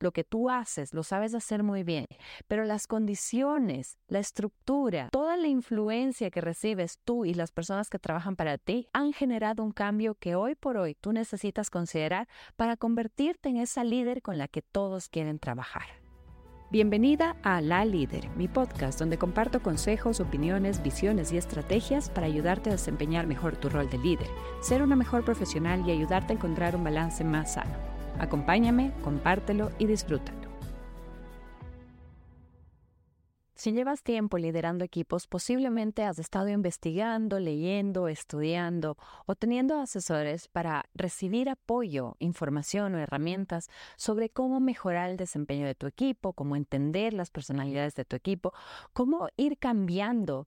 lo que tú haces, lo sabes hacer muy bien, pero las condiciones, la estructura, toda la influencia que recibes tú y las personas que trabajan para ti han generado un cambio que hoy por hoy tú necesitas considerar para convertirte en esa líder con la que todos quieren trabajar. Bienvenida a La Líder, mi podcast donde comparto consejos, opiniones, visiones y estrategias para ayudarte a desempeñar mejor tu rol de líder, ser una mejor profesional y ayudarte a encontrar un balance más sano. Acompáñame, compártelo y disfrútalo. Si llevas tiempo liderando equipos, posiblemente has estado investigando, leyendo, estudiando o teniendo asesores para recibir apoyo, información o herramientas sobre cómo mejorar el desempeño de tu equipo, cómo entender las personalidades de tu equipo, cómo ir cambiando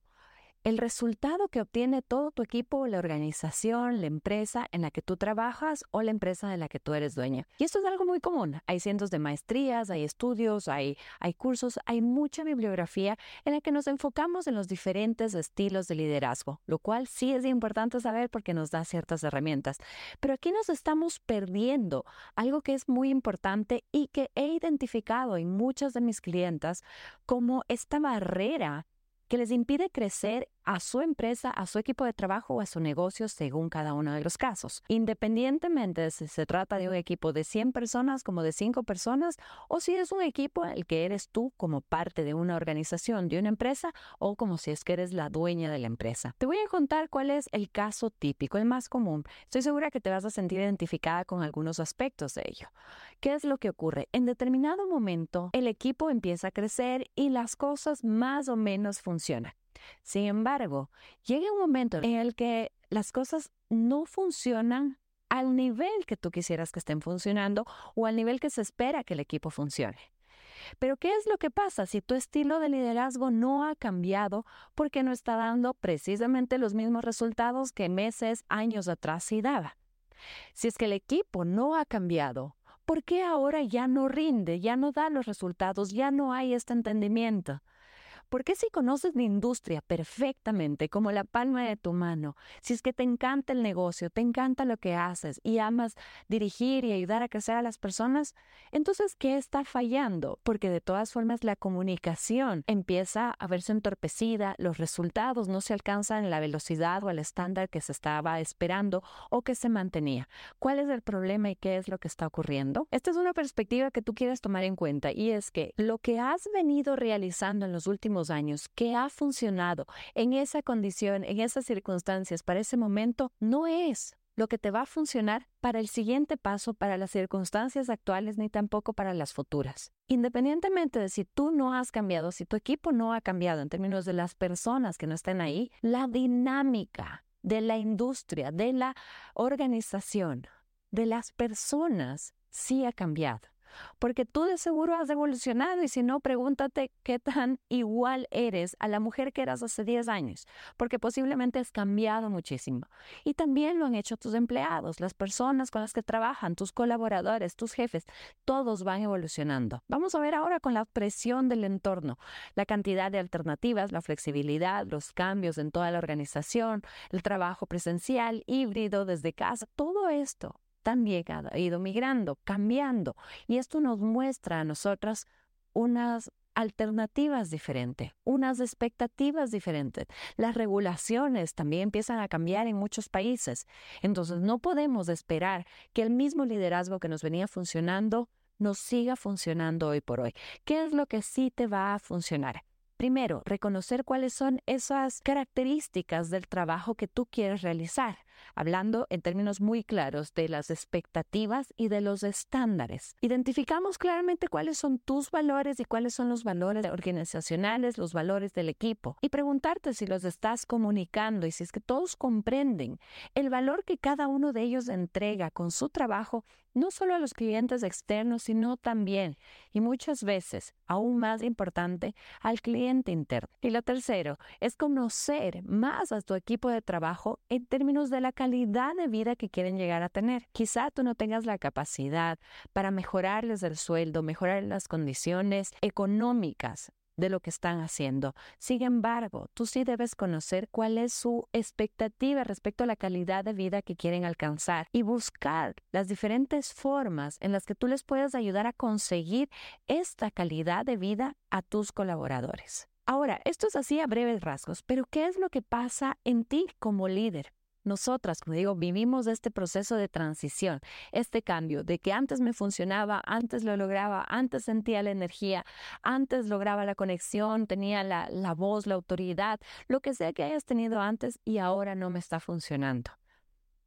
el resultado que obtiene todo tu equipo, la organización, la empresa en la que tú trabajas o la empresa de la que tú eres dueña. Y esto es algo muy común. Hay cientos de maestrías, hay estudios, hay, cursos, hay mucha bibliografía en la que nos enfocamos en los diferentes estilos de liderazgo, lo cual sí es importante saber porque nos da ciertas herramientas. Pero aquí nos estamos perdiendo algo que es muy importante y que he identificado en muchas de mis clientas como esta barrera que les impide crecer a su empresa, a su equipo de trabajo o a su negocio según cada uno de los casos. Independientemente de si se trata de un equipo de 100 personas como de 5 personas o si es un equipo el que eres tú como parte de una organización, de una empresa o como si es que eres la dueña de la empresa. Te voy a contar cuál es el caso típico, el más común. Estoy segura que te vas a sentir identificada con algunos aspectos de ello. ¿Qué es lo que ocurre? En determinado momento el equipo empieza a crecer y las cosas más o menos funcionan. Sin embargo, llega un momento en el que las cosas no funcionan al nivel que tú quisieras que estén funcionando o al nivel que se espera que el equipo funcione. Pero ¿qué es lo que pasa si tu estilo de liderazgo no ha cambiado porque no está dando precisamente los mismos resultados que meses, años atrás sí daba? Si es que el equipo no ha cambiado, ¿por qué ahora ya no rinde, ya no da los resultados, ya no hay este entendimiento? Porque si conoces la industria perfectamente, como la palma de tu mano, si es que te encanta el negocio, te encanta lo que haces y amas dirigir y ayudar a crecer a las personas, entonces, ¿qué está fallando? Porque de todas formas la comunicación empieza a verse entorpecida, los resultados no se alcanzan en la velocidad o el estándar que se estaba esperando o que se mantenía. ¿Cuál es el problema y qué es lo que está ocurriendo? Esta es una perspectiva que tú quieres tomar en cuenta y es que lo que has venido realizando en los últimos años que ha funcionado en esa condición, en esas circunstancias, para ese momento, no es lo que te va a funcionar para el siguiente paso, para las circunstancias actuales, ni tampoco para las futuras. Independientemente de si tú no has cambiado, si tu equipo no ha cambiado en términos de las personas que no estén ahí, la dinámica de la industria, de la organización, de las personas, sí ha cambiado porque tú de seguro has evolucionado y si no, pregúntate qué tan igual eres a la mujer que eras hace 10 años, porque posiblemente has cambiado muchísimo. Y también lo han hecho tus empleados, las personas con las que trabajan, tus colaboradores, tus jefes, todos van evolucionando. Vamos a ver ahora con la presión del entorno, la cantidad de alternativas, la flexibilidad, los cambios en toda la organización, el trabajo presencial, híbrido, desde casa, todo esto también ha ido migrando, cambiando. Y esto nos muestra a nosotras unas alternativas diferentes, unas expectativas diferentes. Las regulaciones también empiezan a cambiar en muchos países. Entonces no podemos esperar que el mismo liderazgo que nos venía funcionando nos siga funcionando hoy por hoy. ¿Qué es lo que sí te va a funcionar? Primero, reconocer cuáles son esas características del trabajo que tú quieres realizar, hablando en términos muy claros de las expectativas y de los estándares. Identificamos claramente cuáles son tus valores y cuáles son los valores organizacionales, los valores del equipo, y preguntarte si los estás comunicando y si es que todos comprenden el valor que cada uno de ellos entrega con su trabajo no solo a los clientes externos, sino también, y muchas veces, aún más importante, al cliente interno. Y lo tercero es conocer más a tu equipo de trabajo en términos de la calidad de vida que quieren llegar a tener. Quizá tú no tengas la capacidad para mejorarles el sueldo, mejorar las condiciones económicas de lo que están haciendo. Sin embargo, tú sí debes conocer cuál es su expectativa respecto a la calidad de vida que quieren alcanzar y buscar las diferentes formas en las que tú les puedes ayudar a conseguir esta calidad de vida a tus colaboradores. Ahora, esto es así a breves rasgos, pero ¿qué es lo que pasa en ti como líder? Nosotras, como digo, vivimos este proceso de transición, este cambio de que antes me funcionaba, antes lo lograba, antes sentía la energía, antes lograba la conexión, tenía la, la voz, la autoridad, lo que sea que hayas tenido antes y ahora no me está funcionando.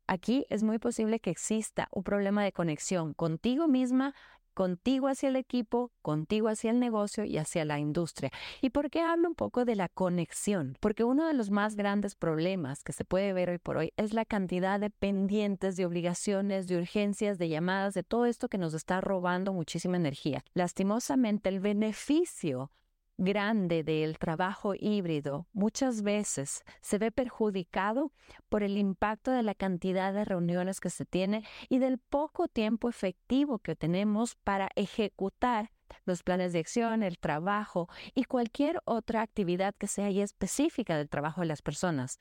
Aquí es muy posible que exista un problema de conexión contigo misma, contigo hacia el equipo, contigo hacia el negocio y hacia la industria. ¿Y por qué hablo un poco de la conexión? Porque uno de los más grandes problemas que se puede ver hoy por hoy es la cantidad de pendientes, de obligaciones, de urgencias, de llamadas, de todo esto que nos está robando muchísima energía. Lastimosamente, el beneficio grande del trabajo híbrido muchas veces se ve perjudicado por el impacto de la cantidad de reuniones que se tiene y del poco tiempo efectivo que tenemos para ejecutar los planes de acción, el trabajo y cualquier otra actividad que sea específica del trabajo de las personas,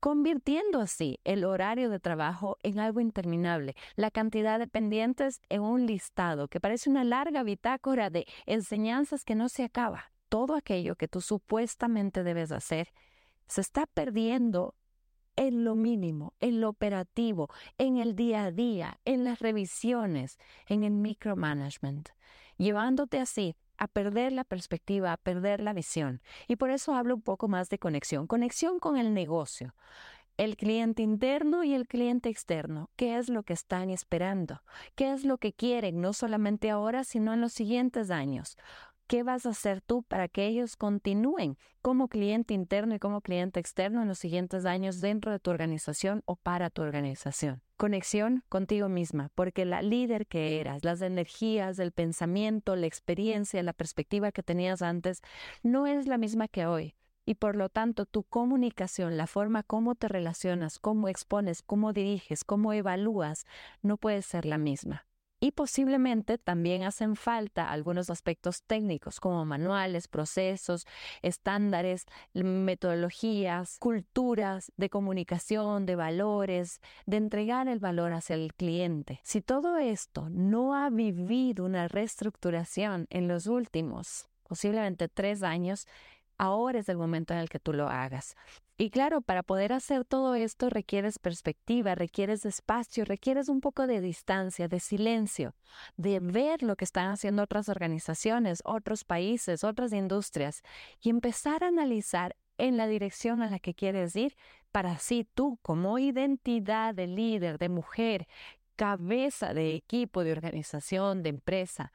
convirtiendo así el horario de trabajo en algo interminable, la cantidad de pendientes en un listado que parece una larga bitácora de enseñanzas que no se acaba todo aquello que tú supuestamente debes hacer se está perdiendo en lo mínimo, en lo operativo, en el día a día, en las revisiones, en el micromanagement, llevándote así a perder la perspectiva, a perder la visión. Y por eso hablo un poco más de conexión, conexión con el negocio. El cliente interno y el cliente externo, ¿qué es lo que están esperando? ¿Qué es lo que quieren, no solamente ahora, sino en los siguientes años? ¿Qué vas a hacer tú para que ellos continúen como cliente interno y como cliente externo en los siguientes años dentro de tu organización o para tu organización? Conexión contigo misma, porque la líder que eras, las energías, el pensamiento, la experiencia, la perspectiva que tenías antes, no es la misma que hoy. Y por lo tanto, tu comunicación, la forma como te relacionas, cómo expones, cómo diriges, cómo evalúas, no puede ser la misma y posiblemente también hacen falta algunos aspectos técnicos como manuales, procesos, estándares, metodologías, culturas de comunicación, de valores, de entregar el valor hacia el cliente. Si todo esto no ha vivido una reestructuración en los últimos posiblemente tres años, ahora es el momento en el que tú lo hagas. Y claro, para poder hacer todo esto requieres perspectiva, requieres espacio, requieres un poco de distancia, de silencio, de ver lo que están haciendo otras organizaciones, otros países, otras industrias y empezar a analizar en la dirección a la que quieres ir para así tú como identidad de líder, de mujer, cabeza de equipo, de organización, de empresa,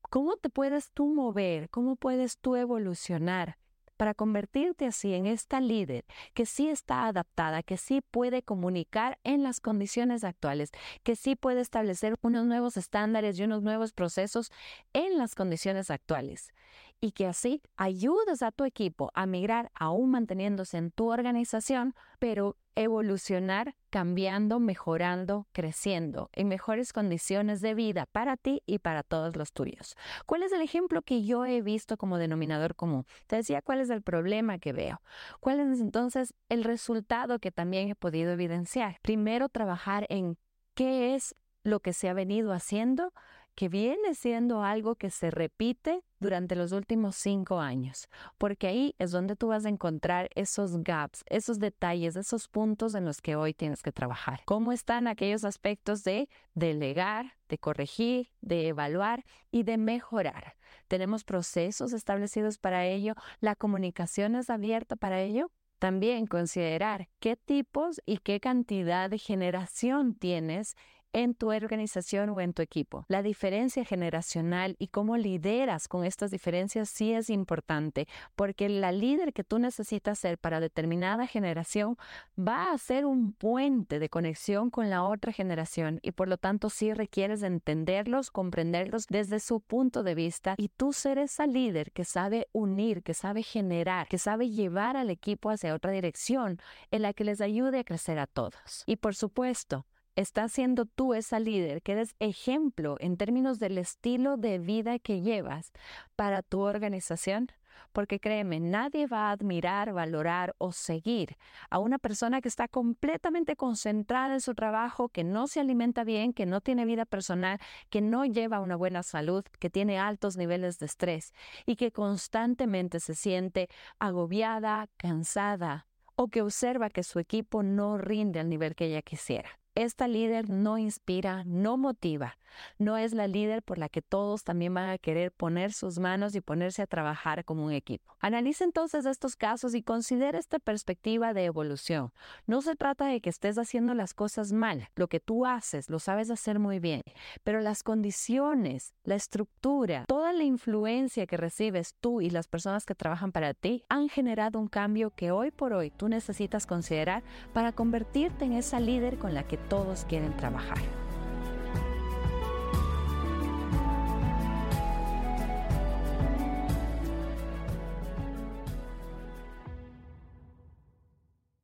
¿cómo te puedes tú mover? ¿Cómo puedes tú evolucionar? Para convertirte así en esta líder que sí está adaptada, que sí puede comunicar en las condiciones actuales, que sí puede establecer unos nuevos estándares y unos nuevos procesos en las condiciones actuales y que así ayudes a tu equipo a migrar aún manteniéndose en tu organización, pero evolucionar, cambiando, mejorando, creciendo en mejores condiciones de vida para ti y para todos los tuyos. ¿Cuál es el ejemplo que yo he visto como denominador común? Te decía cuál es el problema que veo. ¿Cuál es entonces el resultado que también he podido evidenciar? Primero, trabajar en qué es lo que se ha venido haciendo que viene siendo algo que se repite durante los últimos cinco años, porque ahí es donde tú vas a encontrar esos gaps, esos detalles, esos puntos en los que hoy tienes que trabajar. ¿Cómo están aquellos aspectos de delegar, de corregir, de evaluar y de mejorar? ¿Tenemos procesos establecidos para ello? ¿La comunicación es abierta para ello? También considerar qué tipos y qué cantidad de generación tienes en tu organización o en tu equipo. La diferencia generacional y cómo lideras con estas diferencias sí es importante, porque la líder que tú necesitas ser para determinada generación va a ser un puente de conexión con la otra generación y por lo tanto sí requieres entenderlos, comprenderlos desde su punto de vista y tú ser esa líder que sabe unir, que sabe generar, que sabe llevar al equipo hacia otra dirección en la que les ayude a crecer a todos. Y por supuesto, estás siendo tú esa líder, que eres ejemplo en términos del estilo de vida que llevas para tu organización, porque créeme, nadie va a admirar, valorar o seguir a una persona que está completamente concentrada en su trabajo, que no se alimenta bien, que no tiene vida personal, que no lleva una buena salud, que tiene altos niveles de estrés y que constantemente se siente agobiada, cansada o que observa que su equipo no rinde al nivel que ella quisiera. Esta líder no inspira, no motiva, no es la líder por la que todos también van a querer poner sus manos y ponerse a trabajar como un equipo. Analice entonces estos casos y considere esta perspectiva de evolución. No se trata de que estés haciendo las cosas mal, lo que tú haces lo sabes hacer muy bien, pero las condiciones, la estructura, toda la influencia que recibes tú y las personas que trabajan para ti han generado un cambio que hoy por hoy tú necesitas considerar para convertirte en esa líder con la que todos quieren trabajar.